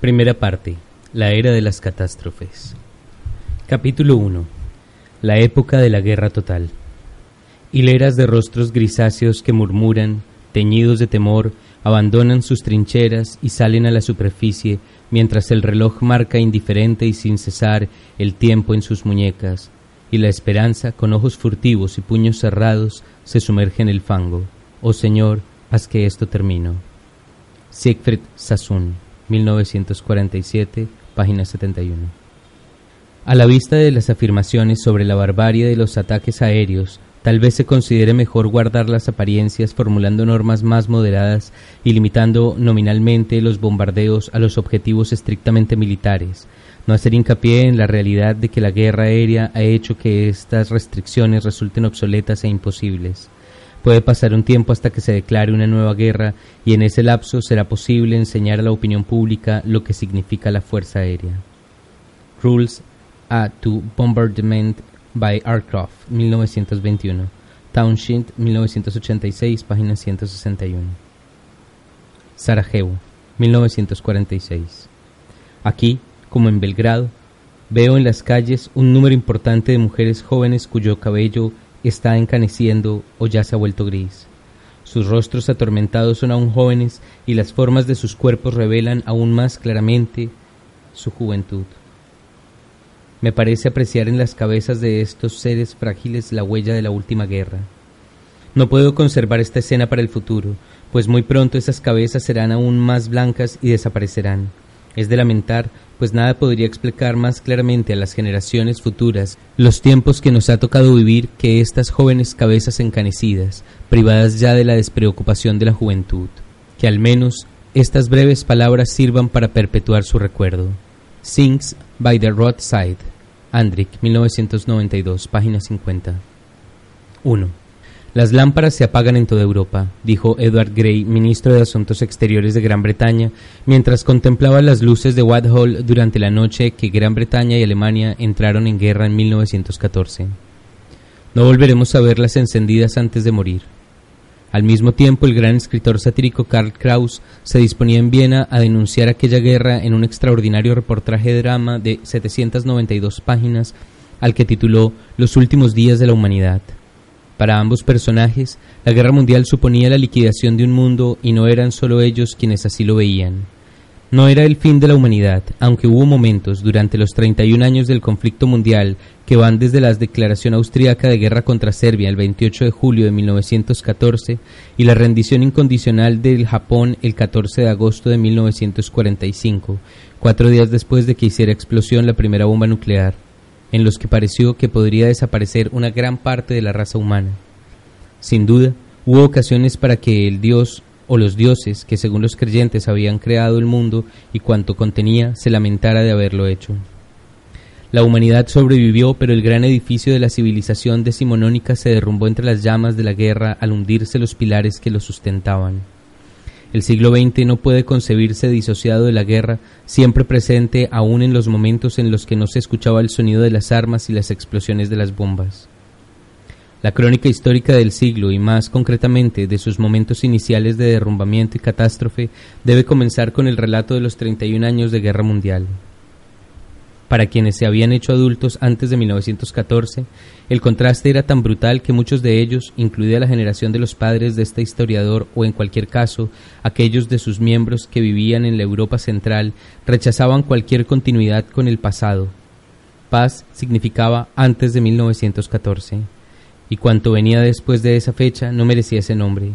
Primera parte. La era de las catástrofes. Capítulo 1. La época de la guerra total. Hileras de rostros grisáceos que murmuran, teñidos de temor, abandonan sus trincheras y salen a la superficie mientras el reloj marca indiferente y sin cesar el tiempo en sus muñecas, y la esperanza, con ojos furtivos y puños cerrados, se sumerge en el fango. Oh Señor, haz que esto termine. Siegfried Sassoon 1947, página 71. A la vista de las afirmaciones sobre la barbarie de los ataques aéreos, tal vez se considere mejor guardar las apariencias formulando normas más moderadas y limitando nominalmente los bombardeos a los objetivos estrictamente militares, no hacer hincapié en la realidad de que la guerra aérea ha hecho que estas restricciones resulten obsoletas e imposibles. Puede pasar un tiempo hasta que se declare una nueva guerra y en ese lapso será posible enseñar a la opinión pública lo que significa la fuerza aérea. Rules a to Bombardment by Aircraft, 1921. Townshend, 1986, página 161. Sarajevo, 1946. Aquí, como en Belgrado, veo en las calles un número importante de mujeres jóvenes cuyo cabello está encaneciendo o ya se ha vuelto gris. Sus rostros atormentados son aún jóvenes y las formas de sus cuerpos revelan aún más claramente su juventud. Me parece apreciar en las cabezas de estos seres frágiles la huella de la última guerra. No puedo conservar esta escena para el futuro, pues muy pronto esas cabezas serán aún más blancas y desaparecerán. Es de lamentar, pues nada podría explicar más claramente a las generaciones futuras los tiempos que nos ha tocado vivir que estas jóvenes cabezas encanecidas, privadas ya de la despreocupación de la juventud. Que al menos estas breves palabras sirvan para perpetuar su recuerdo. Sings by the Roadside, Andrick, 1992, página 50. 1. Las lámparas se apagan en toda Europa, dijo Edward Grey, ministro de Asuntos Exteriores de Gran Bretaña, mientras contemplaba las luces de Whitehall durante la noche que Gran Bretaña y Alemania entraron en guerra en 1914. No volveremos a verlas encendidas antes de morir. Al mismo tiempo, el gran escritor satírico Karl Kraus se disponía en Viena a denunciar aquella guerra en un extraordinario reportaje de drama de 792 páginas al que tituló Los últimos días de la humanidad. Para ambos personajes, la guerra mundial suponía la liquidación de un mundo y no eran solo ellos quienes así lo veían. No era el fin de la humanidad, aunque hubo momentos durante los 31 años del conflicto mundial que van desde la declaración austríaca de guerra contra Serbia el 28 de julio de 1914 y la rendición incondicional del Japón el 14 de agosto de 1945, cuatro días después de que hiciera explosión la primera bomba nuclear en los que pareció que podría desaparecer una gran parte de la raza humana. Sin duda, hubo ocasiones para que el Dios o los dioses que según los creyentes habían creado el mundo y cuanto contenía se lamentara de haberlo hecho. La humanidad sobrevivió, pero el gran edificio de la civilización decimonónica se derrumbó entre las llamas de la guerra al hundirse los pilares que lo sustentaban. El siglo XX no puede concebirse disociado de la guerra, siempre presente aún en los momentos en los que no se escuchaba el sonido de las armas y las explosiones de las bombas. La crónica histórica del siglo y más concretamente de sus momentos iniciales de derrumbamiento y catástrofe debe comenzar con el relato de los 31 años de guerra mundial. Para quienes se habían hecho adultos antes de 1914, el contraste era tan brutal que muchos de ellos, incluida la generación de los padres de este historiador o en cualquier caso aquellos de sus miembros que vivían en la Europa central, rechazaban cualquier continuidad con el pasado. Paz significaba antes de 1914, y cuanto venía después de esa fecha no merecía ese nombre.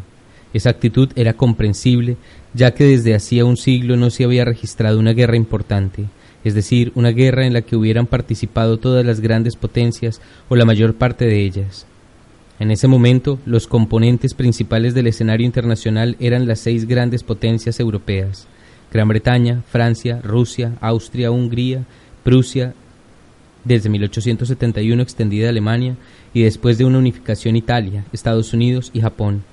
Esa actitud era comprensible, ya que desde hacía un siglo no se había registrado una guerra importante, es decir, una guerra en la que hubieran participado todas las grandes potencias o la mayor parte de ellas. En ese momento, los componentes principales del escenario internacional eran las seis grandes potencias europeas, Gran Bretaña, Francia, Rusia, Austria, Hungría, Prusia, desde 1871 extendida Alemania y después de una unificación Italia, Estados Unidos y Japón.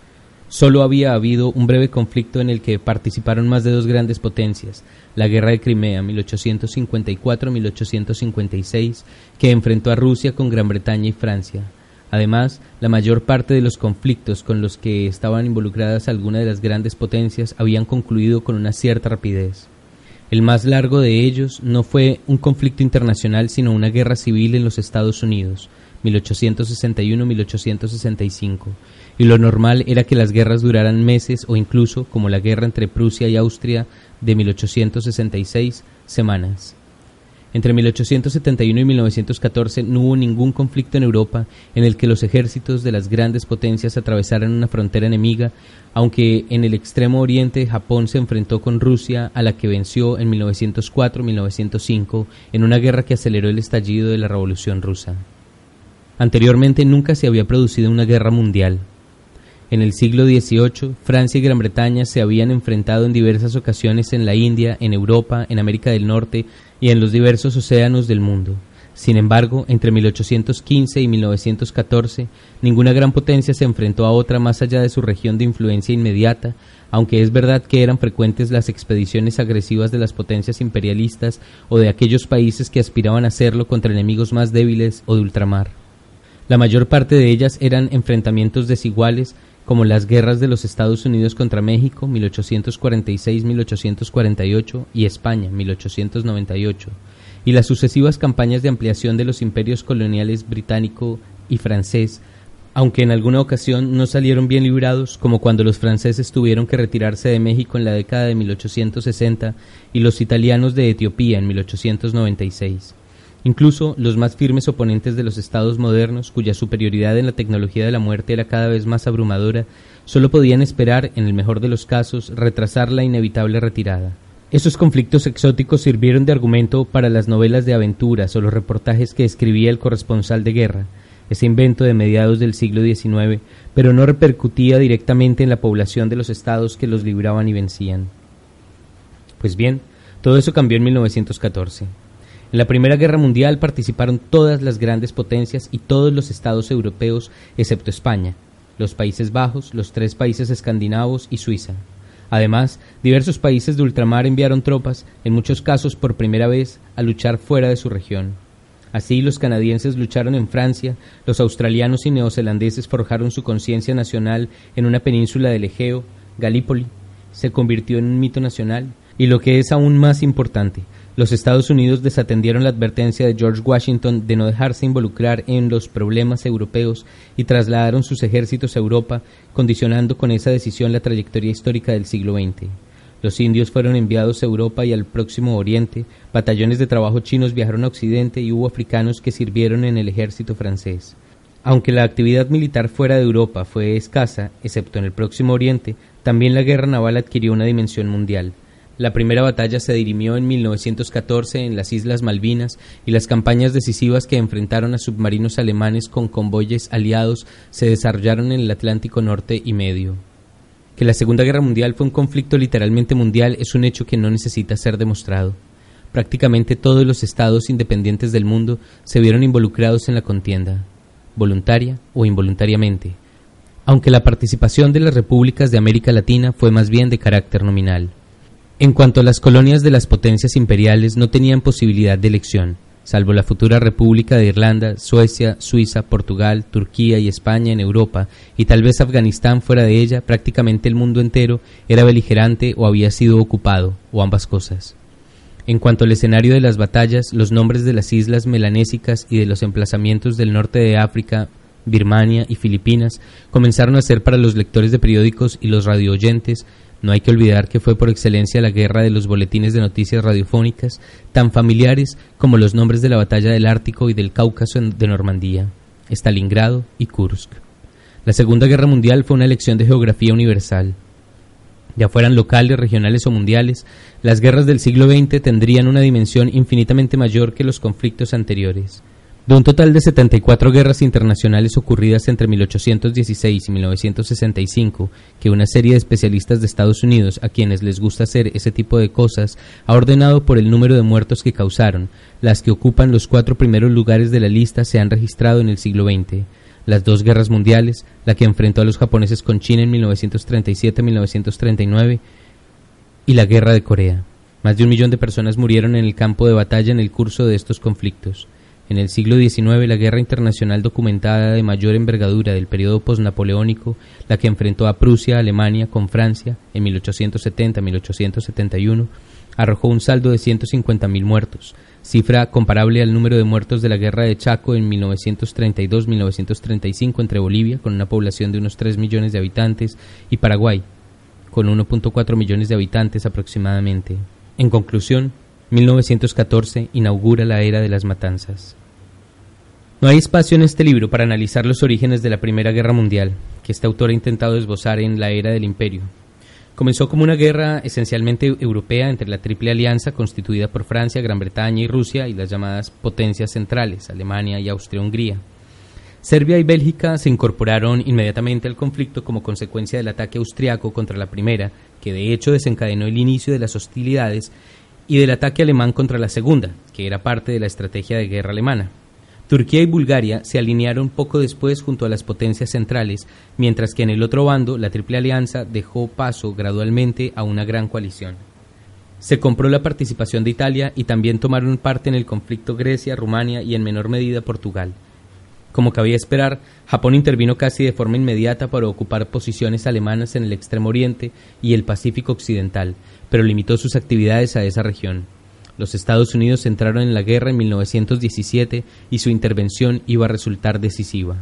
Solo había habido un breve conflicto en el que participaron más de dos grandes potencias, la Guerra de Crimea 1854-1856, que enfrentó a Rusia con Gran Bretaña y Francia. Además, la mayor parte de los conflictos con los que estaban involucradas algunas de las grandes potencias habían concluido con una cierta rapidez. El más largo de ellos no fue un conflicto internacional, sino una guerra civil en los Estados Unidos, 1861-1865, y lo normal era que las guerras duraran meses o incluso, como la guerra entre Prusia y Austria de 1866, semanas. Entre 1871 y 1914 no hubo ningún conflicto en Europa en el que los ejércitos de las grandes potencias atravesaran una frontera enemiga, aunque en el extremo oriente Japón se enfrentó con Rusia, a la que venció en 1904-1905 en una guerra que aceleró el estallido de la Revolución rusa. Anteriormente nunca se había producido una guerra mundial. En el siglo XVIII, Francia y Gran Bretaña se habían enfrentado en diversas ocasiones en la India, en Europa, en América del Norte y en los diversos océanos del mundo. Sin embargo, entre 1815 y 1914, ninguna gran potencia se enfrentó a otra más allá de su región de influencia inmediata, aunque es verdad que eran frecuentes las expediciones agresivas de las potencias imperialistas o de aquellos países que aspiraban a hacerlo contra enemigos más débiles o de ultramar. La mayor parte de ellas eran enfrentamientos desiguales, como las guerras de los Estados Unidos contra México 1846-1848 y España 1898, y las sucesivas campañas de ampliación de los imperios coloniales británico y francés, aunque en alguna ocasión no salieron bien librados, como cuando los franceses tuvieron que retirarse de México en la década de 1860 y los italianos de Etiopía en 1896. Incluso los más firmes oponentes de los estados modernos, cuya superioridad en la tecnología de la muerte era cada vez más abrumadora, solo podían esperar, en el mejor de los casos, retrasar la inevitable retirada. Esos conflictos exóticos sirvieron de argumento para las novelas de aventuras o los reportajes que escribía el corresponsal de guerra, ese invento de mediados del siglo XIX, pero no repercutía directamente en la población de los estados que los libraban y vencían. Pues bien, todo eso cambió en 1914. En la Primera Guerra Mundial participaron todas las grandes potencias y todos los estados europeos excepto España, los Países Bajos, los tres países escandinavos y Suiza. Además, diversos países de ultramar enviaron tropas, en muchos casos por primera vez, a luchar fuera de su región. Así los canadienses lucharon en Francia, los australianos y neozelandeses forjaron su conciencia nacional en una península del Egeo, Galípoli, se convirtió en un mito nacional, y lo que es aún más importante, los Estados Unidos desatendieron la advertencia de George Washington de no dejarse involucrar en los problemas europeos y trasladaron sus ejércitos a Europa, condicionando con esa decisión la trayectoria histórica del siglo XX. Los indios fueron enviados a Europa y al Próximo Oriente, batallones de trabajo chinos viajaron a Occidente y hubo africanos que sirvieron en el ejército francés. Aunque la actividad militar fuera de Europa fue escasa, excepto en el Próximo Oriente, también la guerra naval adquirió una dimensión mundial. La primera batalla se dirimió en 1914 en las Islas Malvinas y las campañas decisivas que enfrentaron a submarinos alemanes con convoyes aliados se desarrollaron en el Atlántico Norte y Medio. Que la Segunda Guerra Mundial fue un conflicto literalmente mundial es un hecho que no necesita ser demostrado. Prácticamente todos los estados independientes del mundo se vieron involucrados en la contienda, voluntaria o involuntariamente, aunque la participación de las repúblicas de América Latina fue más bien de carácter nominal. En cuanto a las colonias de las potencias imperiales no tenían posibilidad de elección, salvo la futura República de Irlanda, Suecia, Suiza, Portugal, Turquía y España en Europa, y tal vez Afganistán fuera de ella, prácticamente el mundo entero era beligerante o había sido ocupado, o ambas cosas. En cuanto al escenario de las batallas, los nombres de las islas melanésicas y de los emplazamientos del norte de África, Birmania y Filipinas comenzaron a ser para los lectores de periódicos y los radioyentes no hay que olvidar que fue por excelencia la guerra de los boletines de noticias radiofónicas, tan familiares como los nombres de la batalla del Ártico y del Cáucaso de Normandía, Stalingrado y Kursk. La Segunda Guerra Mundial fue una elección de geografía universal. Ya fueran locales, regionales o mundiales, las guerras del siglo XX tendrían una dimensión infinitamente mayor que los conflictos anteriores. De un total de 74 guerras internacionales ocurridas entre 1816 y 1965, que una serie de especialistas de Estados Unidos, a quienes les gusta hacer ese tipo de cosas, ha ordenado por el número de muertos que causaron, las que ocupan los cuatro primeros lugares de la lista se han registrado en el siglo XX. Las dos guerras mundiales, la que enfrentó a los japoneses con China en 1937-1939 y la guerra de Corea. Más de un millón de personas murieron en el campo de batalla en el curso de estos conflictos. En el siglo XIX, la guerra internacional documentada de mayor envergadura del periodo posnapoleónico, la que enfrentó a Prusia, Alemania con Francia en 1870-1871, arrojó un saldo de 150.000 muertos, cifra comparable al número de muertos de la guerra de Chaco en 1932-1935 entre Bolivia, con una población de unos 3 millones de habitantes, y Paraguay, con 1.4 millones de habitantes aproximadamente. En conclusión, 1914 inaugura la era de las matanzas. No hay espacio en este libro para analizar los orígenes de la Primera Guerra Mundial, que este autor ha intentado esbozar en la era del Imperio. Comenzó como una guerra esencialmente europea entre la Triple Alianza constituida por Francia, Gran Bretaña y Rusia y las llamadas potencias centrales, Alemania y Austria-Hungría. Serbia y Bélgica se incorporaron inmediatamente al conflicto como consecuencia del ataque austriaco contra la primera, que de hecho desencadenó el inicio de las hostilidades, y del ataque alemán contra la segunda, que era parte de la estrategia de guerra alemana. Turquía y Bulgaria se alinearon poco después junto a las potencias centrales, mientras que en el otro bando la Triple Alianza dejó paso gradualmente a una gran coalición. Se compró la participación de Italia y también tomaron parte en el conflicto Grecia, Rumania y en menor medida Portugal. Como cabía esperar, Japón intervino casi de forma inmediata para ocupar posiciones alemanas en el Extremo Oriente y el Pacífico Occidental, pero limitó sus actividades a esa región. Los Estados Unidos entraron en la guerra en 1917 y su intervención iba a resultar decisiva.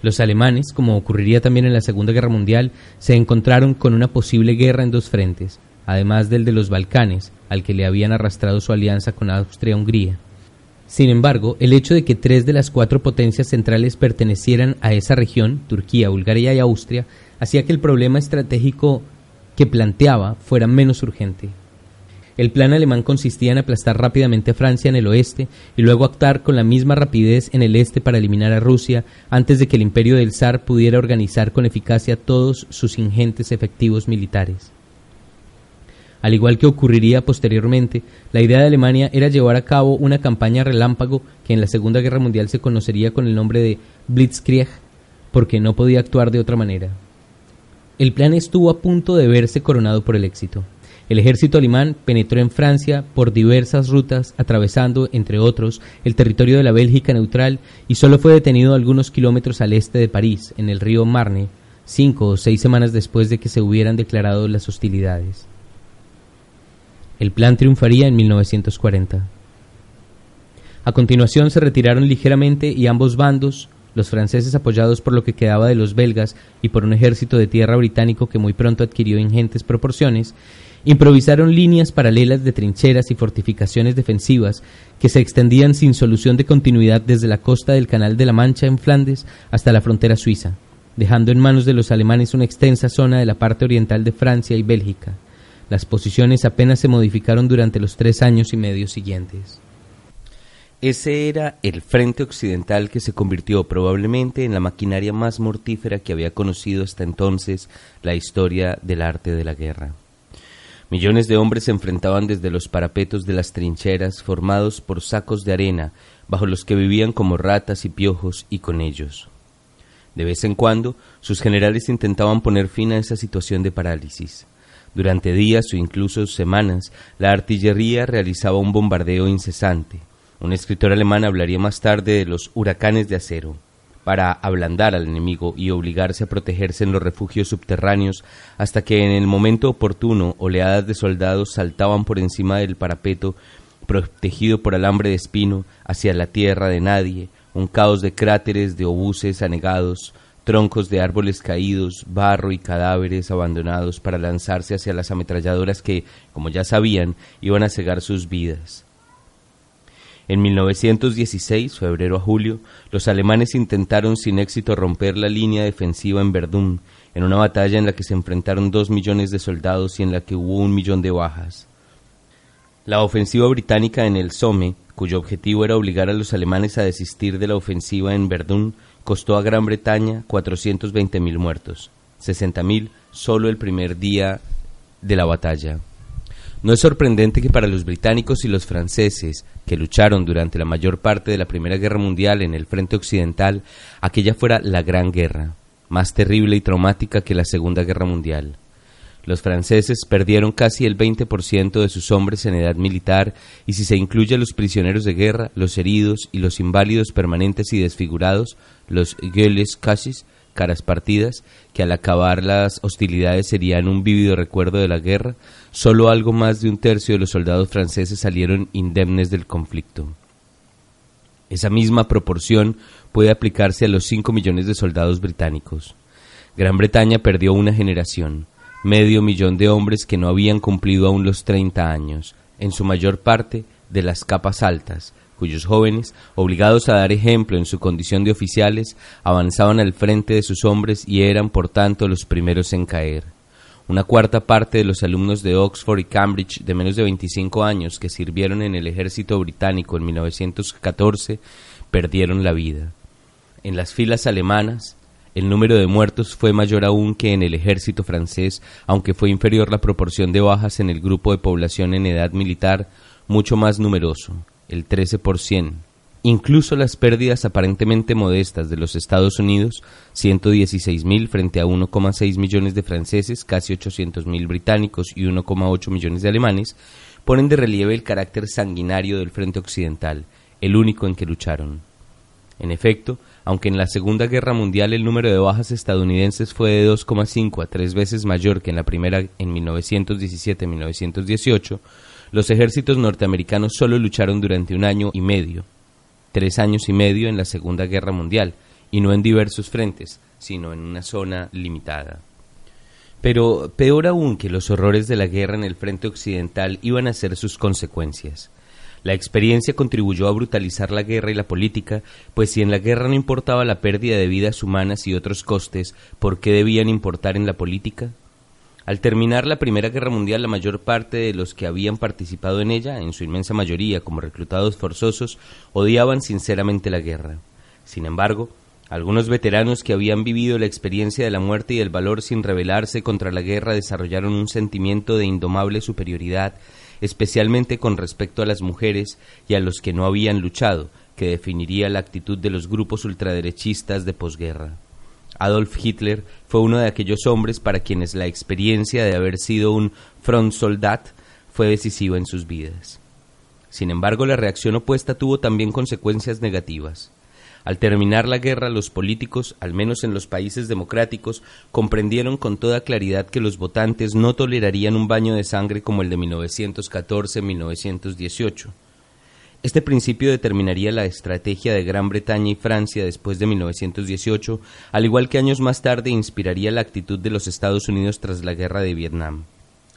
Los alemanes, como ocurriría también en la Segunda Guerra Mundial, se encontraron con una posible guerra en dos frentes, además del de los Balcanes, al que le habían arrastrado su alianza con Austria-Hungría. Sin embargo, el hecho de que tres de las cuatro potencias centrales pertenecieran a esa región, Turquía, Bulgaria y Austria, hacía que el problema estratégico que planteaba fuera menos urgente. El plan alemán consistía en aplastar rápidamente a Francia en el oeste y luego actuar con la misma rapidez en el este para eliminar a Rusia antes de que el imperio del zar pudiera organizar con eficacia todos sus ingentes efectivos militares. Al igual que ocurriría posteriormente, la idea de Alemania era llevar a cabo una campaña relámpago que en la Segunda Guerra Mundial se conocería con el nombre de Blitzkrieg, porque no podía actuar de otra manera. El plan estuvo a punto de verse coronado por el éxito. El ejército alemán penetró en Francia por diversas rutas, atravesando, entre otros, el territorio de la Bélgica neutral y solo fue detenido algunos kilómetros al este de París, en el río Marne, cinco o seis semanas después de que se hubieran declarado las hostilidades. El plan triunfaría en 1940. A continuación se retiraron ligeramente y ambos bandos, los franceses apoyados por lo que quedaba de los belgas y por un ejército de tierra británico que muy pronto adquirió ingentes proporciones, improvisaron líneas paralelas de trincheras y fortificaciones defensivas que se extendían sin solución de continuidad desde la costa del Canal de la Mancha en Flandes hasta la frontera suiza, dejando en manos de los alemanes una extensa zona de la parte oriental de Francia y Bélgica. Las posiciones apenas se modificaron durante los tres años y medio siguientes. Ese era el frente occidental que se convirtió probablemente en la maquinaria más mortífera que había conocido hasta entonces la historia del arte de la guerra. Millones de hombres se enfrentaban desde los parapetos de las trincheras formados por sacos de arena bajo los que vivían como ratas y piojos y con ellos. De vez en cuando, sus generales intentaban poner fin a esa situación de parálisis. Durante días o incluso semanas, la artillería realizaba un bombardeo incesante. Un escritor alemán hablaría más tarde de los huracanes de acero para ablandar al enemigo y obligarse a protegerse en los refugios subterráneos hasta que en el momento oportuno oleadas de soldados saltaban por encima del parapeto protegido por alambre de espino hacia la tierra de nadie, un caos de cráteres de obuses anegados, troncos de árboles caídos, barro y cadáveres abandonados para lanzarse hacia las ametralladoras que, como ya sabían, iban a cegar sus vidas. En 1916, febrero a julio, los alemanes intentaron sin éxito romper la línea defensiva en Verdún, en una batalla en la que se enfrentaron dos millones de soldados y en la que hubo un millón de bajas. La ofensiva británica en el Somme cuyo objetivo era obligar a los alemanes a desistir de la ofensiva en Verdún, costó a Gran Bretaña 420.000 muertos, 60.000 solo el primer día de la batalla. No es sorprendente que para los británicos y los franceses, que lucharon durante la mayor parte de la Primera Guerra Mundial en el frente occidental, aquella fuera la Gran Guerra, más terrible y traumática que la Segunda Guerra Mundial. Los franceses perdieron casi el 20% de sus hombres en edad militar y si se incluye a los prisioneros de guerra, los heridos y los inválidos permanentes y desfigurados, los gueules cachis, caras partidas, que al acabar las hostilidades serían un vívido recuerdo de la guerra, solo algo más de un tercio de los soldados franceses salieron indemnes del conflicto. Esa misma proporción puede aplicarse a los 5 millones de soldados británicos. Gran Bretaña perdió una generación medio millón de hombres que no habían cumplido aún los 30 años, en su mayor parte de las capas altas, cuyos jóvenes, obligados a dar ejemplo en su condición de oficiales, avanzaban al frente de sus hombres y eran, por tanto, los primeros en caer. Una cuarta parte de los alumnos de Oxford y Cambridge de menos de 25 años que sirvieron en el ejército británico en 1914 perdieron la vida. En las filas alemanas, el número de muertos fue mayor aún que en el ejército francés, aunque fue inferior la proporción de bajas en el grupo de población en edad militar, mucho más numeroso, el 13%. Incluso las pérdidas aparentemente modestas de los Estados Unidos, 116.000 frente a 1,6 millones de franceses, casi 800.000 británicos y 1,8 millones de alemanes, ponen de relieve el carácter sanguinario del frente occidental, el único en que lucharon. En efecto, aunque en la Segunda Guerra Mundial el número de bajas estadounidenses fue de 2,5 a 3 veces mayor que en la primera en 1917-1918, los ejércitos norteamericanos solo lucharon durante un año y medio, tres años y medio en la Segunda Guerra Mundial, y no en diversos frentes, sino en una zona limitada. Pero peor aún que los horrores de la guerra en el frente occidental iban a ser sus consecuencias. La experiencia contribuyó a brutalizar la guerra y la política, pues si en la guerra no importaba la pérdida de vidas humanas y otros costes, ¿por qué debían importar en la política? Al terminar la Primera Guerra Mundial, la mayor parte de los que habían participado en ella, en su inmensa mayoría como reclutados forzosos, odiaban sinceramente la guerra. Sin embargo, algunos veteranos que habían vivido la experiencia de la muerte y el valor sin rebelarse contra la guerra desarrollaron un sentimiento de indomable superioridad especialmente con respecto a las mujeres y a los que no habían luchado, que definiría la actitud de los grupos ultraderechistas de posguerra. Adolf Hitler fue uno de aquellos hombres para quienes la experiencia de haber sido un Frontsoldat fue decisiva en sus vidas. Sin embargo, la reacción opuesta tuvo también consecuencias negativas. Al terminar la guerra, los políticos, al menos en los países democráticos, comprendieron con toda claridad que los votantes no tolerarían un baño de sangre como el de 1914-1918. Este principio determinaría la estrategia de Gran Bretaña y Francia después de 1918, al igual que años más tarde inspiraría la actitud de los Estados Unidos tras la guerra de Vietnam.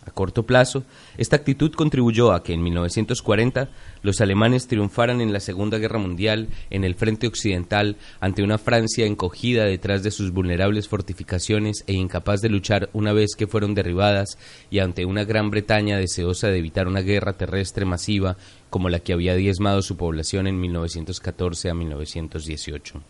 A corto plazo, esta actitud contribuyó a que en 1940 los alemanes triunfaran en la Segunda Guerra Mundial en el frente occidental ante una Francia encogida detrás de sus vulnerables fortificaciones e incapaz de luchar una vez que fueron derribadas y ante una Gran Bretaña deseosa de evitar una guerra terrestre masiva como la que había diezmado su población en 1914 a 1918.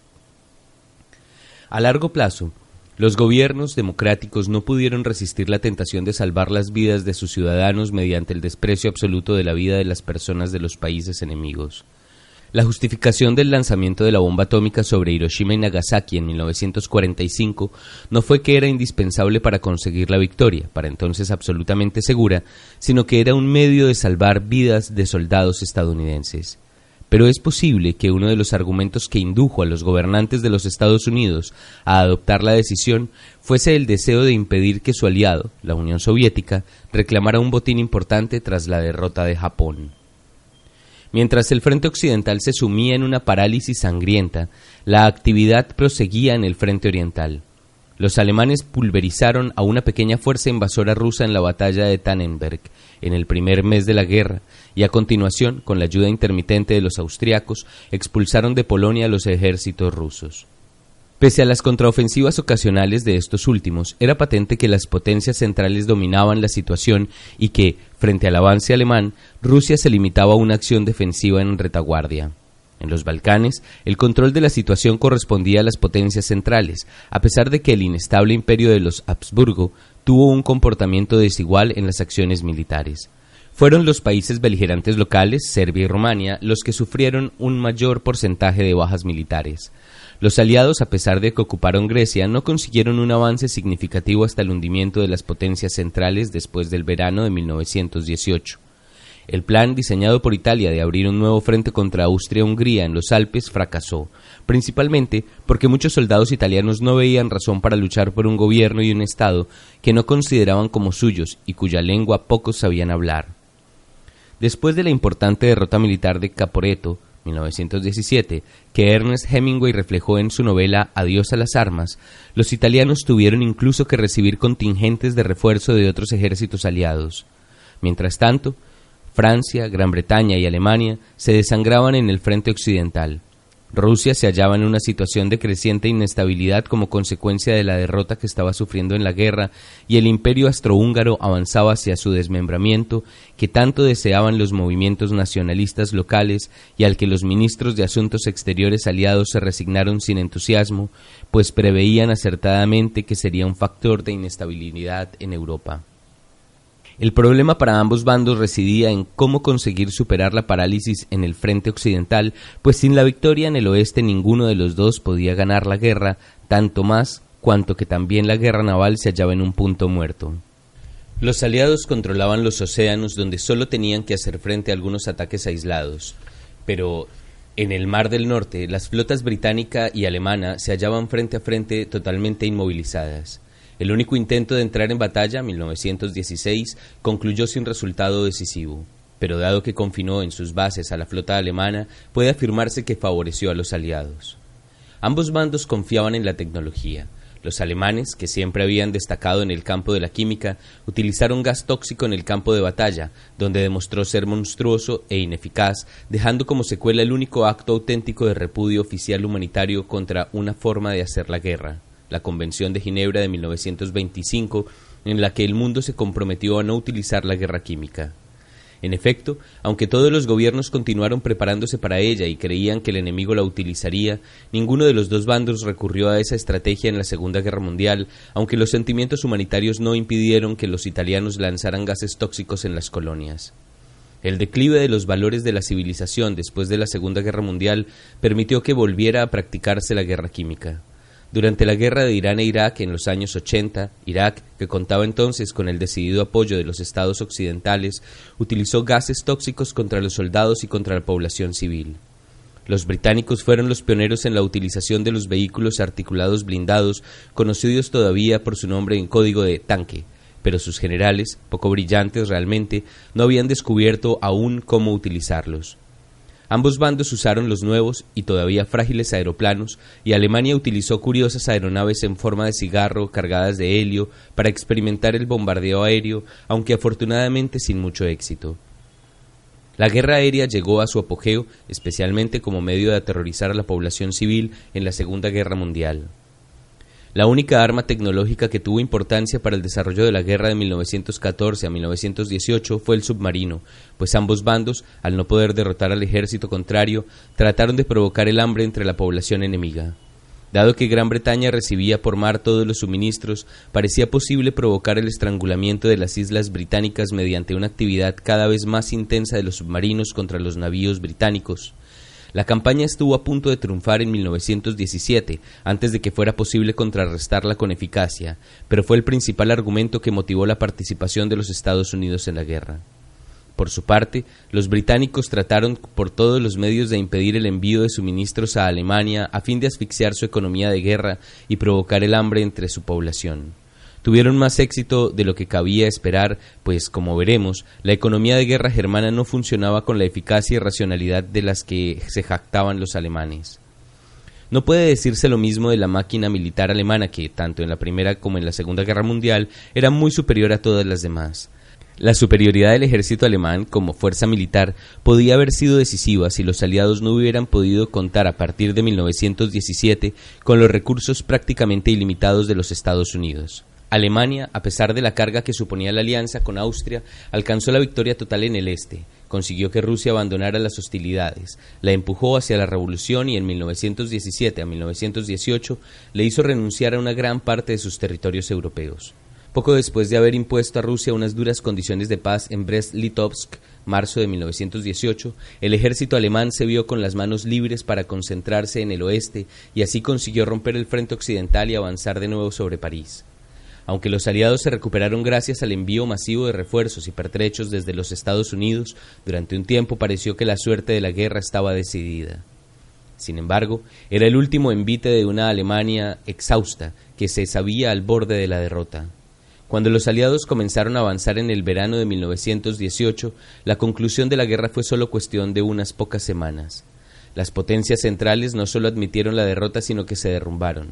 A largo plazo, los gobiernos democráticos no pudieron resistir la tentación de salvar las vidas de sus ciudadanos mediante el desprecio absoluto de la vida de las personas de los países enemigos. La justificación del lanzamiento de la bomba atómica sobre Hiroshima y Nagasaki en 1945 no fue que era indispensable para conseguir la victoria, para entonces absolutamente segura, sino que era un medio de salvar vidas de soldados estadounidenses. Pero es posible que uno de los argumentos que indujo a los gobernantes de los Estados Unidos a adoptar la decisión fuese el deseo de impedir que su aliado, la Unión Soviética, reclamara un botín importante tras la derrota de Japón. Mientras el frente occidental se sumía en una parálisis sangrienta, la actividad proseguía en el frente oriental. Los alemanes pulverizaron a una pequeña fuerza invasora rusa en la batalla de Tannenberg en el primer mes de la guerra y a continuación, con la ayuda intermitente de los austriacos, expulsaron de Polonia a los ejércitos rusos. Pese a las contraofensivas ocasionales de estos últimos, era patente que las potencias centrales dominaban la situación y que, frente al avance alemán, Rusia se limitaba a una acción defensiva en retaguardia. En los Balcanes, el control de la situación correspondía a las potencias centrales, a pesar de que el inestable imperio de los Habsburgo tuvo un comportamiento desigual en las acciones militares. Fueron los países beligerantes locales, Serbia y Rumania, los que sufrieron un mayor porcentaje de bajas militares. Los aliados, a pesar de que ocuparon Grecia, no consiguieron un avance significativo hasta el hundimiento de las potencias centrales después del verano de 1918. El plan diseñado por Italia de abrir un nuevo frente contra Austria-Hungría en los Alpes fracasó, principalmente porque muchos soldados italianos no veían razón para luchar por un gobierno y un Estado que no consideraban como suyos y cuya lengua pocos sabían hablar. Después de la importante derrota militar de Caporeto, 1917, que Ernest Hemingway reflejó en su novela Adiós a las armas, los italianos tuvieron incluso que recibir contingentes de refuerzo de otros ejércitos aliados. Mientras tanto, Francia, Gran Bretaña y Alemania se desangraban en el frente occidental. Rusia se hallaba en una situación de creciente inestabilidad como consecuencia de la derrota que estaba sufriendo en la guerra y el imperio astrohúngaro avanzaba hacia su desmembramiento que tanto deseaban los movimientos nacionalistas locales y al que los ministros de Asuntos Exteriores aliados se resignaron sin entusiasmo, pues preveían acertadamente que sería un factor de inestabilidad en Europa. El problema para ambos bandos residía en cómo conseguir superar la parálisis en el frente occidental, pues sin la victoria en el oeste ninguno de los dos podía ganar la guerra, tanto más cuanto que también la guerra naval se hallaba en un punto muerto. Los aliados controlaban los océanos donde solo tenían que hacer frente a algunos ataques aislados, pero en el Mar del Norte las flotas británica y alemana se hallaban frente a frente totalmente inmovilizadas. El único intento de entrar en batalla, 1916, concluyó sin resultado decisivo, pero dado que confinó en sus bases a la flota alemana, puede afirmarse que favoreció a los aliados. Ambos bandos confiaban en la tecnología. Los alemanes, que siempre habían destacado en el campo de la química, utilizaron gas tóxico en el campo de batalla, donde demostró ser monstruoso e ineficaz, dejando como secuela el único acto auténtico de repudio oficial humanitario contra una forma de hacer la guerra la Convención de Ginebra de 1925, en la que el mundo se comprometió a no utilizar la guerra química. En efecto, aunque todos los gobiernos continuaron preparándose para ella y creían que el enemigo la utilizaría, ninguno de los dos bandos recurrió a esa estrategia en la Segunda Guerra Mundial, aunque los sentimientos humanitarios no impidieron que los italianos lanzaran gases tóxicos en las colonias. El declive de los valores de la civilización después de la Segunda Guerra Mundial permitió que volviera a practicarse la guerra química. Durante la guerra de Irán e Irak en los años 80, Irak, que contaba entonces con el decidido apoyo de los estados occidentales, utilizó gases tóxicos contra los soldados y contra la población civil. Los británicos fueron los pioneros en la utilización de los vehículos articulados blindados, conocidos todavía por su nombre en código de tanque, pero sus generales, poco brillantes realmente, no habían descubierto aún cómo utilizarlos. Ambos bandos usaron los nuevos y todavía frágiles aeroplanos y Alemania utilizó curiosas aeronaves en forma de cigarro cargadas de helio para experimentar el bombardeo aéreo, aunque afortunadamente sin mucho éxito. La guerra aérea llegó a su apogeo, especialmente como medio de aterrorizar a la población civil en la Segunda Guerra Mundial. La única arma tecnológica que tuvo importancia para el desarrollo de la guerra de 1914 a 1918 fue el submarino, pues ambos bandos, al no poder derrotar al ejército contrario, trataron de provocar el hambre entre la población enemiga. Dado que Gran Bretaña recibía por mar todos los suministros, parecía posible provocar el estrangulamiento de las islas británicas mediante una actividad cada vez más intensa de los submarinos contra los navíos británicos. La campaña estuvo a punto de triunfar en 1917, antes de que fuera posible contrarrestarla con eficacia, pero fue el principal argumento que motivó la participación de los Estados Unidos en la guerra. Por su parte, los británicos trataron por todos los medios de impedir el envío de suministros a Alemania a fin de asfixiar su economía de guerra y provocar el hambre entre su población tuvieron más éxito de lo que cabía esperar, pues, como veremos, la economía de guerra germana no funcionaba con la eficacia y racionalidad de las que se jactaban los alemanes. No puede decirse lo mismo de la máquina militar alemana que, tanto en la Primera como en la Segunda Guerra Mundial, era muy superior a todas las demás. La superioridad del ejército alemán como fuerza militar podía haber sido decisiva si los aliados no hubieran podido contar a partir de 1917 con los recursos prácticamente ilimitados de los Estados Unidos. Alemania, a pesar de la carga que suponía la alianza con Austria, alcanzó la victoria total en el este, consiguió que Rusia abandonara las hostilidades, la empujó hacia la revolución y en 1917 a 1918 le hizo renunciar a una gran parte de sus territorios europeos. Poco después de haber impuesto a Rusia unas duras condiciones de paz en Brest-Litovsk, marzo de 1918, el ejército alemán se vio con las manos libres para concentrarse en el oeste y así consiguió romper el frente occidental y avanzar de nuevo sobre París. Aunque los aliados se recuperaron gracias al envío masivo de refuerzos y pertrechos desde los Estados Unidos, durante un tiempo pareció que la suerte de la guerra estaba decidida. Sin embargo, era el último envite de una Alemania exhausta que se sabía al borde de la derrota. Cuando los aliados comenzaron a avanzar en el verano de 1918, la conclusión de la guerra fue solo cuestión de unas pocas semanas. Las potencias centrales no solo admitieron la derrota, sino que se derrumbaron.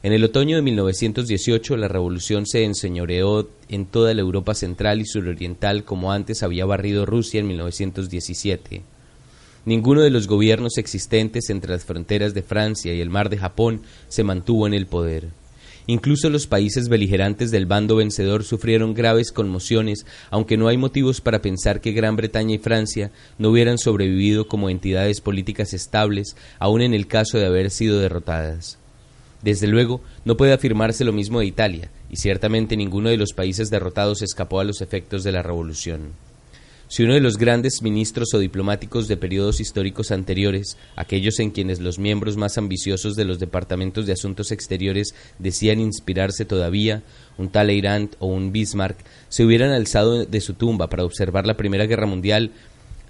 En el otoño de 1918, la revolución se enseñoreó en toda la Europa central y suroriental como antes había barrido Rusia en 1917. Ninguno de los gobiernos existentes entre las fronteras de Francia y el mar de Japón se mantuvo en el poder. Incluso los países beligerantes del bando vencedor sufrieron graves conmociones, aunque no hay motivos para pensar que Gran Bretaña y Francia no hubieran sobrevivido como entidades políticas estables, aun en el caso de haber sido derrotadas. Desde luego, no puede afirmarse lo mismo de Italia, y ciertamente ninguno de los países derrotados escapó a los efectos de la revolución. Si uno de los grandes ministros o diplomáticos de periodos históricos anteriores, aquellos en quienes los miembros más ambiciosos de los departamentos de asuntos exteriores decían inspirarse todavía, un Talleyrand o un Bismarck, se hubieran alzado de su tumba para observar la Primera Guerra Mundial,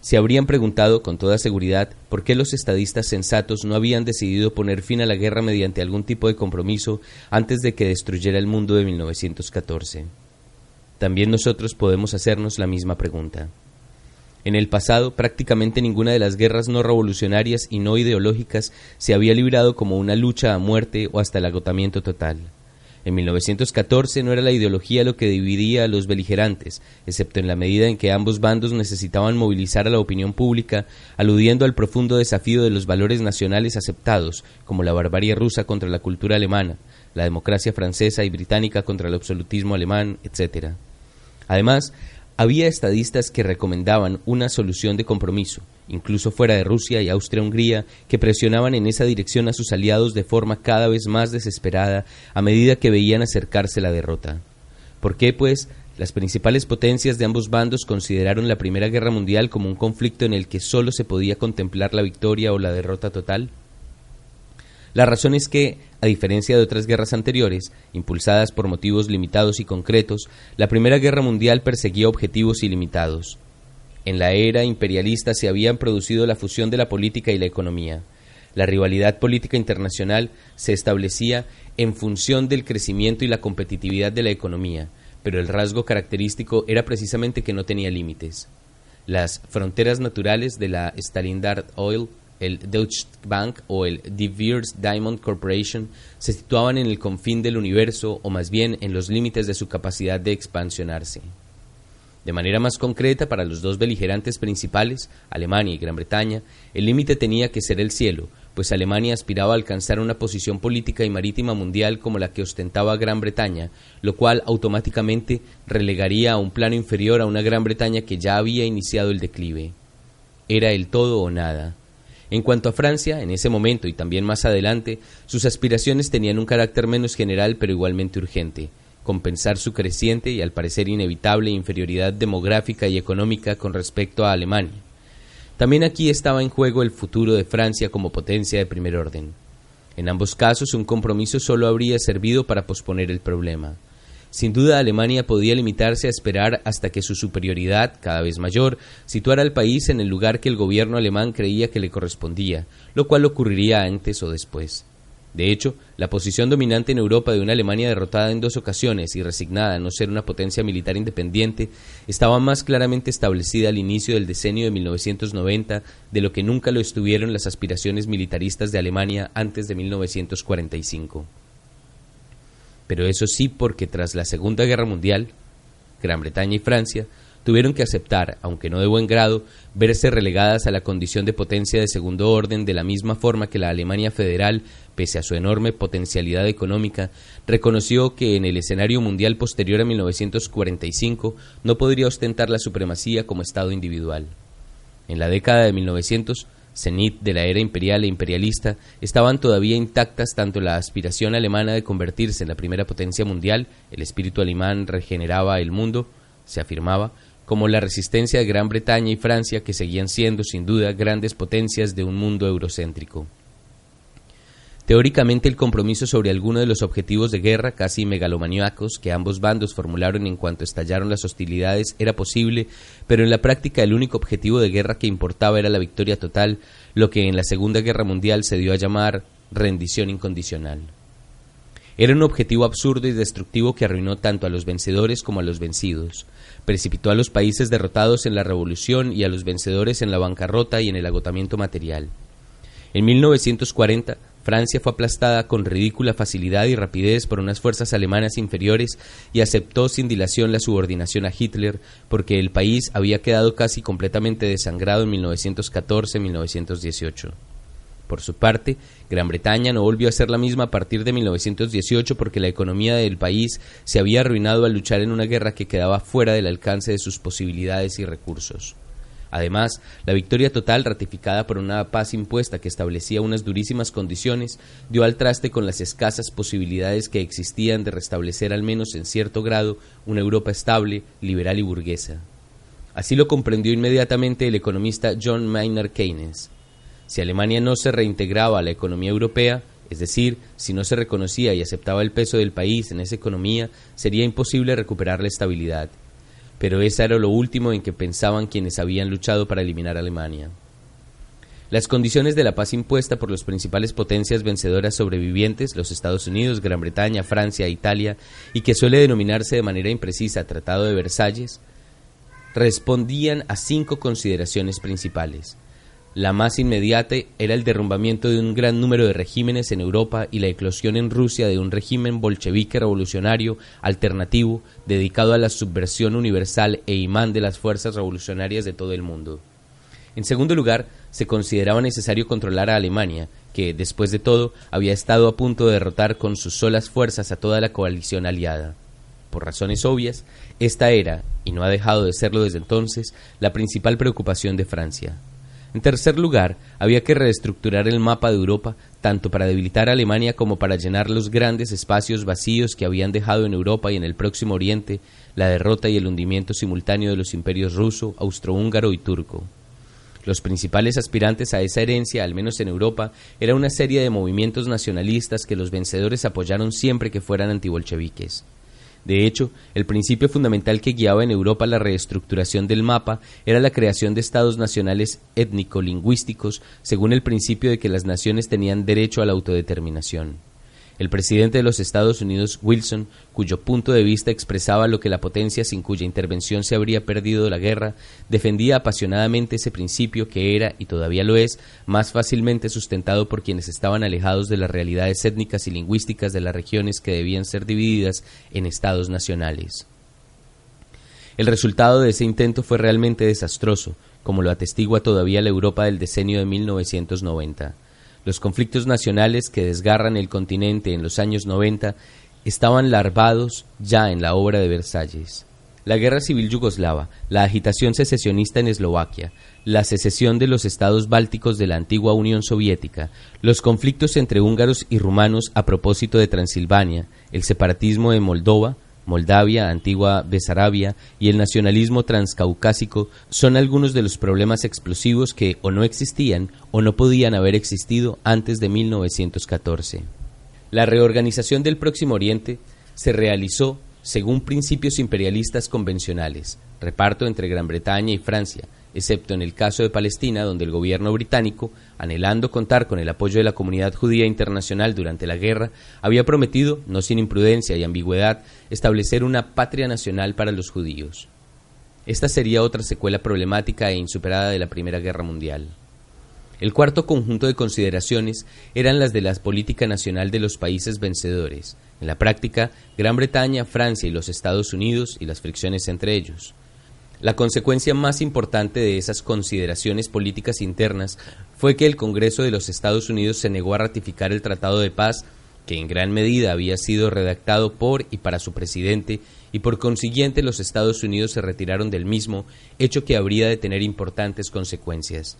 se habrían preguntado con toda seguridad por qué los estadistas sensatos no habían decidido poner fin a la guerra mediante algún tipo de compromiso antes de que destruyera el mundo de 1914. También nosotros podemos hacernos la misma pregunta. En el pasado, prácticamente ninguna de las guerras no revolucionarias y no ideológicas se había librado como una lucha a muerte o hasta el agotamiento total. En 1914 no era la ideología lo que dividía a los beligerantes, excepto en la medida en que ambos bandos necesitaban movilizar a la opinión pública, aludiendo al profundo desafío de los valores nacionales aceptados, como la barbarie rusa contra la cultura alemana, la democracia francesa y británica contra el absolutismo alemán, etc. Además, había estadistas que recomendaban una solución de compromiso, incluso fuera de Rusia y Austria-Hungría, que presionaban en esa dirección a sus aliados de forma cada vez más desesperada a medida que veían acercarse la derrota. ¿Por qué, pues, las principales potencias de ambos bandos consideraron la Primera Guerra Mundial como un conflicto en el que sólo se podía contemplar la victoria o la derrota total? La razón es que, a diferencia de otras guerras anteriores, impulsadas por motivos limitados y concretos, la Primera Guerra Mundial perseguía objetivos ilimitados. En la era imperialista se habían producido la fusión de la política y la economía. La rivalidad política internacional se establecía en función del crecimiento y la competitividad de la economía, pero el rasgo característico era precisamente que no tenía límites. Las fronteras naturales de la Stalindard Oil el Deutsche Bank o el De Beers Diamond Corporation se situaban en el confín del universo o más bien en los límites de su capacidad de expansionarse. De manera más concreta, para los dos beligerantes principales, Alemania y Gran Bretaña, el límite tenía que ser el cielo, pues Alemania aspiraba a alcanzar una posición política y marítima mundial como la que ostentaba Gran Bretaña, lo cual automáticamente relegaría a un plano inferior a una Gran Bretaña que ya había iniciado el declive. Era el todo o nada, en cuanto a Francia, en ese momento y también más adelante, sus aspiraciones tenían un carácter menos general pero igualmente urgente, compensar su creciente y al parecer inevitable inferioridad demográfica y económica con respecto a Alemania. También aquí estaba en juego el futuro de Francia como potencia de primer orden. En ambos casos un compromiso solo habría servido para posponer el problema. Sin duda Alemania podía limitarse a esperar hasta que su superioridad, cada vez mayor, situara al país en el lugar que el gobierno alemán creía que le correspondía, lo cual ocurriría antes o después. De hecho, la posición dominante en Europa de una Alemania derrotada en dos ocasiones y resignada a no ser una potencia militar independiente estaba más claramente establecida al inicio del decenio de 1990 de lo que nunca lo estuvieron las aspiraciones militaristas de Alemania antes de 1945 pero eso sí porque tras la Segunda Guerra Mundial, Gran Bretaña y Francia tuvieron que aceptar, aunque no de buen grado, verse relegadas a la condición de potencia de segundo orden de la misma forma que la Alemania federal, pese a su enorme potencialidad económica, reconoció que en el escenario mundial posterior a 1945 no podría ostentar la supremacía como Estado individual. En la década de 1900, cenit de la era imperial e imperialista, estaban todavía intactas tanto la aspiración alemana de convertirse en la primera potencia mundial, el espíritu alemán regeneraba el mundo, se afirmaba, como la resistencia de Gran Bretaña y Francia, que seguían siendo sin duda grandes potencias de un mundo eurocéntrico. Teóricamente el compromiso sobre alguno de los objetivos de guerra casi megalomaníacos que ambos bandos formularon en cuanto estallaron las hostilidades era posible, pero en la práctica el único objetivo de guerra que importaba era la victoria total, lo que en la Segunda Guerra Mundial se dio a llamar rendición incondicional. Era un objetivo absurdo y destructivo que arruinó tanto a los vencedores como a los vencidos. Precipitó a los países derrotados en la revolución y a los vencedores en la bancarrota y en el agotamiento material. En 1940, Francia fue aplastada con ridícula facilidad y rapidez por unas fuerzas alemanas inferiores y aceptó sin dilación la subordinación a Hitler porque el país había quedado casi completamente desangrado en 1914-1918. Por su parte, Gran Bretaña no volvió a ser la misma a partir de 1918 porque la economía del país se había arruinado al luchar en una guerra que quedaba fuera del alcance de sus posibilidades y recursos. Además, la victoria total ratificada por una paz impuesta que establecía unas durísimas condiciones dio al traste con las escasas posibilidades que existían de restablecer al menos en cierto grado una Europa estable, liberal y burguesa. Así lo comprendió inmediatamente el economista John Maynard Keynes. Si Alemania no se reintegraba a la economía europea, es decir, si no se reconocía y aceptaba el peso del país en esa economía, sería imposible recuperar la estabilidad pero esa era lo último en que pensaban quienes habían luchado para eliminar a Alemania. Las condiciones de la paz impuesta por las principales potencias vencedoras sobrevivientes, los Estados Unidos, Gran Bretaña, Francia, Italia, y que suele denominarse de manera imprecisa Tratado de Versalles, respondían a cinco consideraciones principales. La más inmediata era el derrumbamiento de un gran número de regímenes en Europa y la eclosión en Rusia de un régimen bolchevique revolucionario alternativo dedicado a la subversión universal e imán de las fuerzas revolucionarias de todo el mundo. En segundo lugar, se consideraba necesario controlar a Alemania, que, después de todo, había estado a punto de derrotar con sus solas fuerzas a toda la coalición aliada. Por razones obvias, esta era, y no ha dejado de serlo desde entonces, la principal preocupación de Francia. En tercer lugar, había que reestructurar el mapa de Europa tanto para debilitar a Alemania como para llenar los grandes espacios vacíos que habían dejado en Europa y en el próximo Oriente la derrota y el hundimiento simultáneo de los imperios ruso, austrohúngaro y turco. Los principales aspirantes a esa herencia, al menos en Europa, era una serie de movimientos nacionalistas que los vencedores apoyaron siempre que fueran antibolcheviques. De hecho, el principio fundamental que guiaba en Europa la reestructuración del mapa era la creación de estados nacionales étnico-lingüísticos según el principio de que las naciones tenían derecho a la autodeterminación. El presidente de los Estados Unidos, Wilson, cuyo punto de vista expresaba lo que la potencia sin cuya intervención se habría perdido la guerra, defendía apasionadamente ese principio que era, y todavía lo es, más fácilmente sustentado por quienes estaban alejados de las realidades étnicas y lingüísticas de las regiones que debían ser divididas en estados nacionales. El resultado de ese intento fue realmente desastroso, como lo atestigua todavía la Europa del decenio de 1990. Los conflictos nacionales que desgarran el continente en los años 90 estaban larvados ya en la obra de Versalles. La guerra civil yugoslava, la agitación secesionista en Eslovaquia, la secesión de los estados bálticos de la antigua Unión Soviética, los conflictos entre húngaros y rumanos a propósito de Transilvania, el separatismo de Moldova, Moldavia, antigua Besarabia y el nacionalismo transcaucásico son algunos de los problemas explosivos que o no existían o no podían haber existido antes de 1914. La reorganización del Próximo Oriente se realizó según principios imperialistas convencionales, reparto entre Gran Bretaña y Francia, excepto en el caso de Palestina, donde el gobierno británico, anhelando contar con el apoyo de la comunidad judía internacional durante la guerra, había prometido, no sin imprudencia y ambigüedad, establecer una patria nacional para los judíos. Esta sería otra secuela problemática e insuperada de la Primera Guerra Mundial. El cuarto conjunto de consideraciones eran las de la política nacional de los países vencedores, en la práctica Gran Bretaña, Francia y los Estados Unidos y las fricciones entre ellos. La consecuencia más importante de esas consideraciones políticas internas fue que el Congreso de los Estados Unidos se negó a ratificar el Tratado de Paz, que en gran medida había sido redactado por y para su presidente, y por consiguiente los Estados Unidos se retiraron del mismo, hecho que habría de tener importantes consecuencias.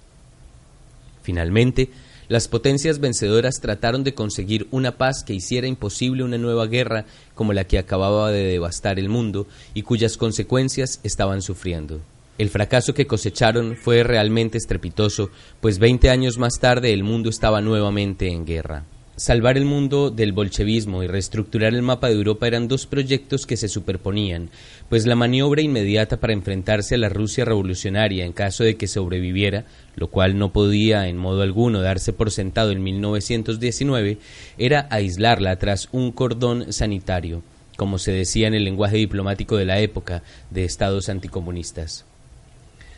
Finalmente, las potencias vencedoras trataron de conseguir una paz que hiciera imposible una nueva guerra como la que acababa de devastar el mundo y cuyas consecuencias estaban sufriendo. El fracaso que cosecharon fue realmente estrepitoso, pues veinte años más tarde el mundo estaba nuevamente en guerra. Salvar el mundo del bolchevismo y reestructurar el mapa de Europa eran dos proyectos que se superponían, pues la maniobra inmediata para enfrentarse a la Rusia revolucionaria en caso de que sobreviviera, lo cual no podía en modo alguno darse por sentado en 1919, era aislarla tras un cordón sanitario, como se decía en el lenguaje diplomático de la época, de estados anticomunistas.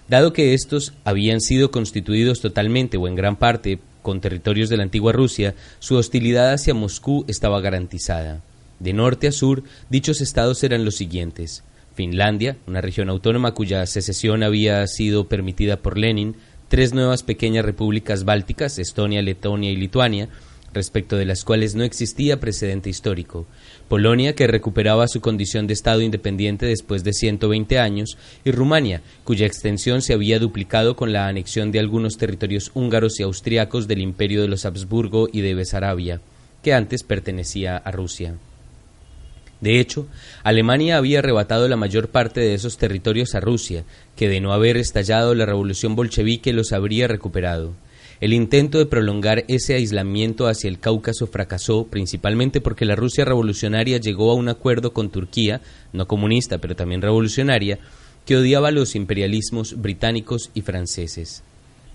Dado que estos habían sido constituidos totalmente o en gran parte con territorios de la antigua Rusia, su hostilidad hacia Moscú estaba garantizada. De norte a sur, dichos estados eran los siguientes. Finlandia, una región autónoma cuya secesión había sido permitida por Lenin, tres nuevas pequeñas repúblicas bálticas, Estonia, Letonia y Lituania, respecto de las cuales no existía precedente histórico, Polonia, que recuperaba su condición de Estado independiente después de 120 años, y Rumania, cuya extensión se había duplicado con la anexión de algunos territorios húngaros y austriacos del imperio de los Habsburgo y de Besarabia, que antes pertenecía a Rusia. De hecho, Alemania había arrebatado la mayor parte de esos territorios a Rusia, que de no haber estallado la revolución bolchevique los habría recuperado. El intento de prolongar ese aislamiento hacia el Cáucaso fracasó principalmente porque la Rusia revolucionaria llegó a un acuerdo con Turquía, no comunista pero también revolucionaria, que odiaba los imperialismos británicos y franceses.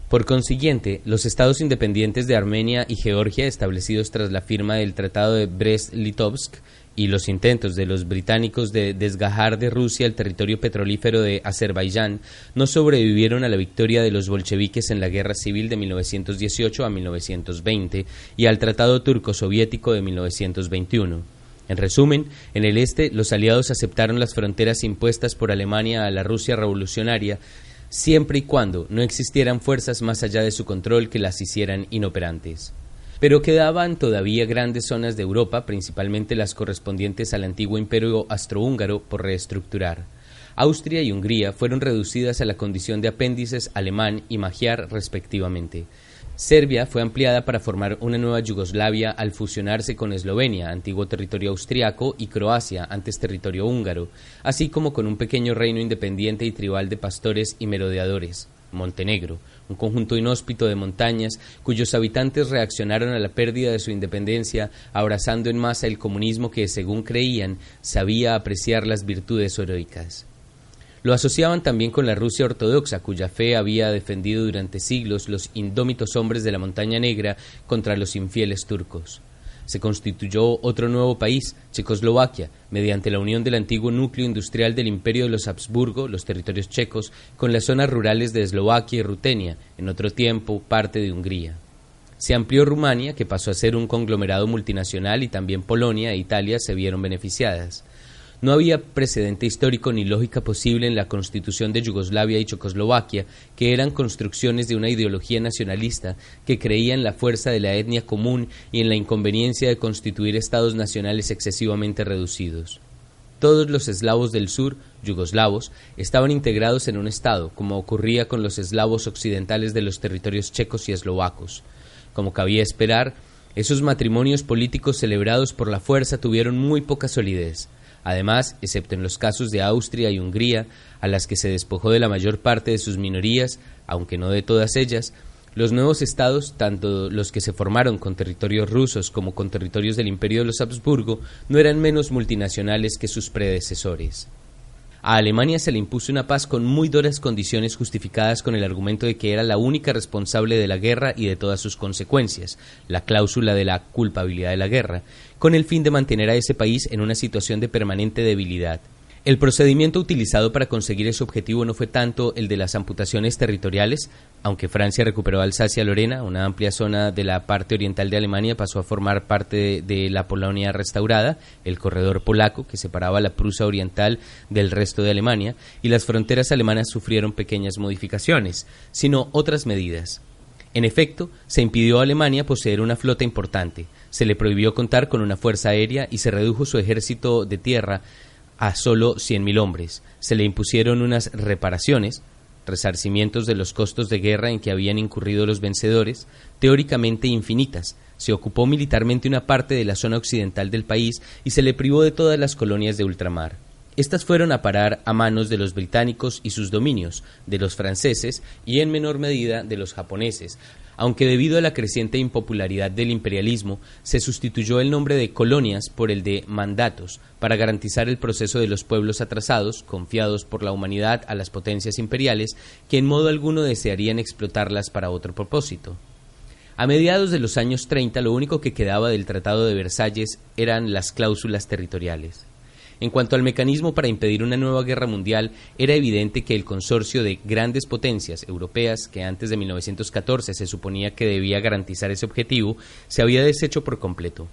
Por consiguiente, los estados independientes de Armenia y Georgia, establecidos tras la firma del Tratado de Brest-Litovsk, y los intentos de los británicos de desgajar de Rusia el territorio petrolífero de Azerbaiyán no sobrevivieron a la victoria de los bolcheviques en la Guerra Civil de 1918 a 1920 y al Tratado Turco-Soviético de 1921. En resumen, en el este los aliados aceptaron las fronteras impuestas por Alemania a la Rusia revolucionaria siempre y cuando no existieran fuerzas más allá de su control que las hicieran inoperantes. Pero quedaban todavía grandes zonas de Europa, principalmente las correspondientes al antiguo imperio astrohúngaro, por reestructurar. Austria y Hungría fueron reducidas a la condición de apéndices alemán y magiar respectivamente. Serbia fue ampliada para formar una nueva Yugoslavia al fusionarse con Eslovenia, antiguo territorio austriaco, y Croacia, antes territorio húngaro, así como con un pequeño reino independiente y tribal de pastores y merodeadores, Montenegro, un conjunto inhóspito de montañas cuyos habitantes reaccionaron a la pérdida de su independencia abrazando en masa el comunismo que, según creían, sabía apreciar las virtudes heroicas. Lo asociaban también con la Rusia ortodoxa, cuya fe había defendido durante siglos los indómitos hombres de la Montaña Negra contra los infieles turcos se constituyó otro nuevo país, Checoslovaquia, mediante la unión del antiguo núcleo industrial del Imperio de los Habsburgo, los territorios checos, con las zonas rurales de Eslovaquia y Rutenia, en otro tiempo parte de Hungría. Se amplió Rumania, que pasó a ser un conglomerado multinacional, y también Polonia e Italia se vieron beneficiadas. No había precedente histórico ni lógica posible en la constitución de Yugoslavia y Checoslovaquia, que eran construcciones de una ideología nacionalista que creía en la fuerza de la etnia común y en la inconveniencia de constituir estados nacionales excesivamente reducidos. Todos los eslavos del sur, yugoslavos, estaban integrados en un estado, como ocurría con los eslavos occidentales de los territorios checos y eslovacos. Como cabía esperar, esos matrimonios políticos celebrados por la fuerza tuvieron muy poca solidez. Además, excepto en los casos de Austria y Hungría, a las que se despojó de la mayor parte de sus minorías, aunque no de todas ellas, los nuevos estados, tanto los que se formaron con territorios rusos como con territorios del Imperio de los Habsburgo, no eran menos multinacionales que sus predecesores. A Alemania se le impuso una paz con muy duras condiciones justificadas con el argumento de que era la única responsable de la guerra y de todas sus consecuencias, la cláusula de la culpabilidad de la guerra, con el fin de mantener a ese país en una situación de permanente debilidad. El procedimiento utilizado para conseguir ese objetivo no fue tanto el de las amputaciones territoriales, aunque Francia recuperó Alsacia-Lorena, una amplia zona de la parte oriental de Alemania pasó a formar parte de, la Polonia restaurada, el corredor polaco que separaba la Prusia oriental del resto de Alemania, y las fronteras alemanas sufrieron pequeñas modificaciones, sino otras medidas. En efecto, se impidió a Alemania poseer una flota importante, se le prohibió contar con una fuerza aérea y se redujo su ejército de tierra a solo 100.000 hombres. Se le impusieron unas reparaciones, resarcimientos de los costos de guerra en que habían incurrido los vencedores, teóricamente infinitas. Se ocupó militarmente una parte de la zona occidental del país y se le privó de todas las colonias de ultramar. Estas fueron a parar a manos de los británicos y sus dominios, de los franceses y en menor medida de los japoneses, aunque debido a la creciente impopularidad del imperialismo se sustituyó el nombre de colonias por el de mandatos para garantizar el proceso de los pueblos atrasados, confiados por la humanidad a las potencias imperiales, que en modo alguno desearían explotarlas para otro propósito. A mediados de los años 30 lo único que quedaba del Tratado de Versalles eran las cláusulas territoriales. En cuanto al mecanismo para impedir una nueva guerra mundial, era evidente que el consorcio de grandes potencias europeas, que antes de 1914 se suponía que debía garantizar ese objetivo, se había deshecho por completo.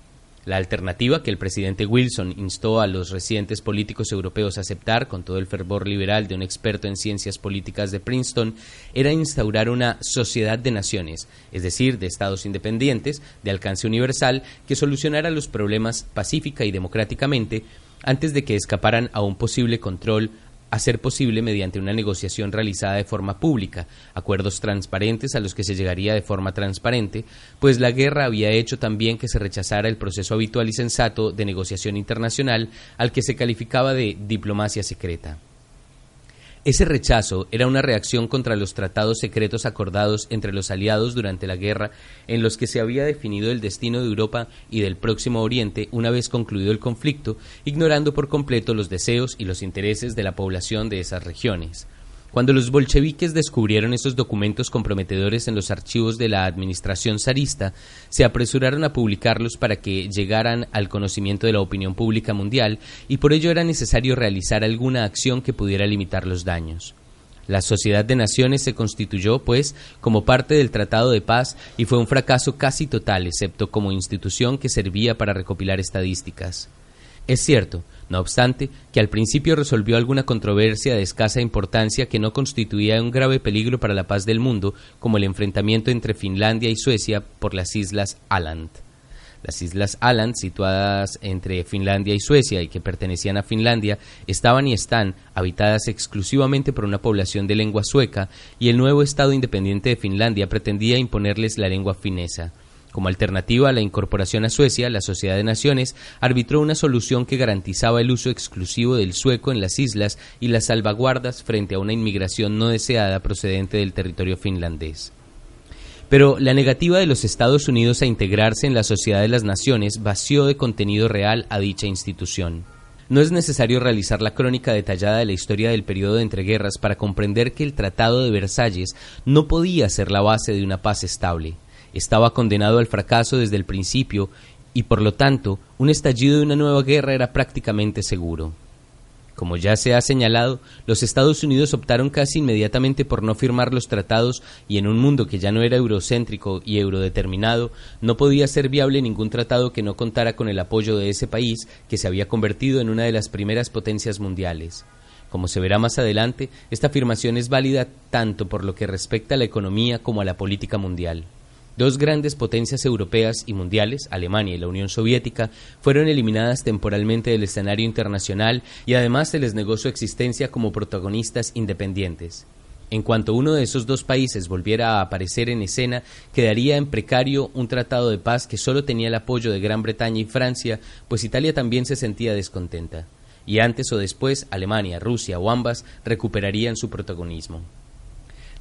La alternativa que el presidente Wilson instó a los recientes políticos europeos a aceptar con todo el fervor liberal de un experto en ciencias políticas de Princeton era instaurar una sociedad de naciones, es decir, de estados independientes, de alcance universal, que solucionara los problemas pacífica y democráticamente, antes de que escaparan a un posible control a ser posible mediante una negociación realizada de forma pública, acuerdos transparentes a los que se llegaría de forma transparente, pues la guerra había hecho también que se rechazara el proceso habitual y sensato de negociación internacional al que se calificaba de diplomacia secreta. Ese rechazo era una reacción contra los tratados secretos acordados entre los aliados durante la guerra en los que se había definido el destino de Europa y del Próximo Oriente una vez concluido el conflicto, ignorando por completo los deseos y los intereses de la población de esas regiones. Cuando los bolcheviques descubrieron esos documentos comprometedores en los archivos de la administración zarista, se apresuraron a publicarlos para que llegaran al conocimiento de la opinión pública mundial y por ello era necesario realizar alguna acción que pudiera limitar los daños. La Sociedad de Naciones se constituyó, pues, como parte del Tratado de Paz y fue un fracaso casi total, excepto como institución que servía para recopilar estadísticas. Es cierto, no obstante, que al principio resolvió alguna controversia de escasa importancia que no constituía un grave peligro para la paz del mundo, como el enfrentamiento entre Finlandia y Suecia por las islas Aland. Las islas Aland, situadas entre Finlandia y Suecia y que pertenecían a Finlandia, estaban y están habitadas exclusivamente por una población de lengua sueca, y el nuevo Estado independiente de Finlandia pretendía imponerles la lengua finesa. Como alternativa a la incorporación a Suecia, la Sociedad de Naciones arbitró una solución que garantizaba el uso exclusivo del sueco en las islas y las salvaguardas frente a una inmigración no deseada procedente del territorio finlandés. Pero la negativa de los Estados Unidos a integrarse en la Sociedad de las Naciones vació de contenido real a dicha institución. No es necesario realizar la crónica detallada de la historia del periodo de entreguerras para comprender que el Tratado de Versalles no podía ser la base de una paz estable estaba condenado al fracaso desde el principio y por lo tanto un estallido de una nueva guerra era prácticamente seguro. Como ya se ha señalado, los Estados Unidos optaron casi inmediatamente por no firmar los tratados y en un mundo que ya no era eurocéntrico y eurodeterminado, no podía ser viable ningún tratado que no contara con el apoyo de ese país que se había convertido en una de las primeras potencias mundiales. Como se verá más adelante, esta afirmación es válida tanto por lo que respecta a la economía como a la política mundial. Dos grandes potencias europeas y mundiales, Alemania y la Unión Soviética, fueron eliminadas temporalmente del escenario internacional y además se les negó su existencia como protagonistas independientes. En cuanto uno de esos dos países volviera a aparecer en escena, quedaría en precario un tratado de paz que solo tenía el apoyo de Gran Bretaña y Francia, pues Italia también se sentía descontenta. Y antes o después Alemania, Rusia o ambas recuperarían su protagonismo.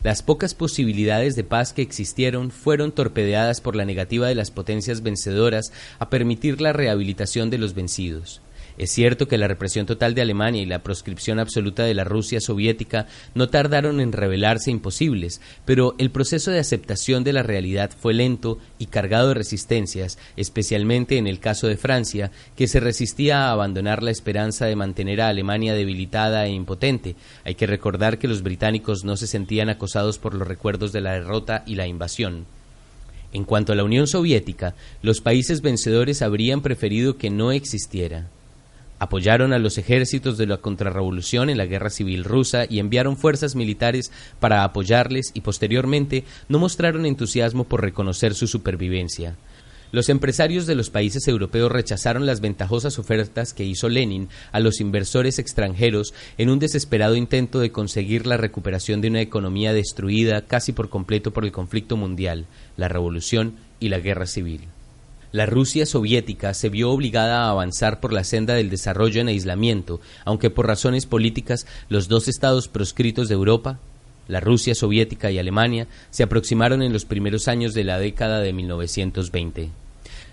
Las pocas posibilidades de paz que existieron fueron torpedeadas por la negativa de las potencias vencedoras a permitir la rehabilitación de los vencidos. Es cierto que la represión total de Alemania y la proscripción absoluta de la Rusia soviética no tardaron en revelarse imposibles, pero el proceso de aceptación de la realidad fue lento y cargado de resistencias, especialmente en el caso de Francia, que se resistía a abandonar la esperanza de mantener a Alemania debilitada e impotente. Hay que recordar que los británicos no se sentían acosados por los recuerdos de la derrota y la invasión. En cuanto a la Unión Soviética, los países vencedores habrían preferido que no existiera. Apoyaron a los ejércitos de la contrarrevolución en la guerra civil rusa y enviaron fuerzas militares para apoyarles y posteriormente no mostraron entusiasmo por reconocer su supervivencia. Los empresarios de los países europeos rechazaron las ventajosas ofertas que hizo Lenin a los inversores extranjeros en un desesperado intento de conseguir la recuperación de una economía destruida casi por completo por el conflicto mundial, la revolución y la guerra civil. La Rusia soviética se vio obligada a avanzar por la senda del desarrollo en aislamiento, aunque por razones políticas los dos estados proscritos de Europa, la Rusia soviética y Alemania, se aproximaron en los primeros años de la década de 1920.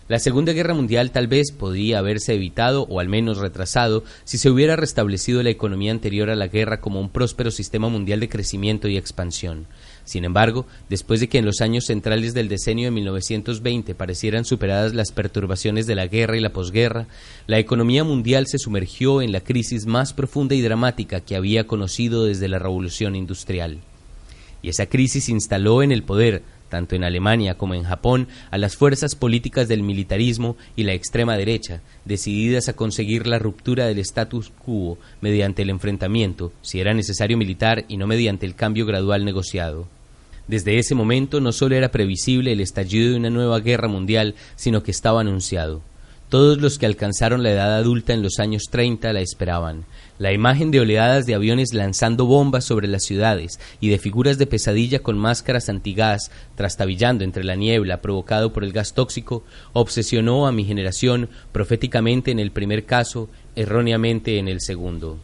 La Segunda Guerra Mundial tal vez podía haberse evitado o al menos retrasado si se hubiera restablecido la economía anterior a la guerra como un próspero sistema mundial de crecimiento y expansión. Sin embargo, después de que en los años centrales del decenio de 1920 parecieran superadas las perturbaciones de la guerra y la posguerra, la economía mundial se sumergió en la crisis más profunda y dramática que había conocido desde la Revolución Industrial. Y esa crisis instaló en el poder tanto en Alemania como en Japón, a las fuerzas políticas del militarismo y la extrema derecha, decididas a conseguir la ruptura del status quo mediante el enfrentamiento, si era necesario militar y no mediante el cambio gradual negociado. Desde ese momento no solo era previsible el estallido de una nueva guerra mundial, sino que estaba anunciado. Todos los que alcanzaron la edad adulta en los años 30 la esperaban. La imagen de oleadas de aviones lanzando bombas sobre las ciudades y de figuras de pesadilla con máscaras antigás trastabillando entre la niebla provocado por el gas tóxico obsesionó a mi generación proféticamente en el primer caso, erróneamente en el segundo.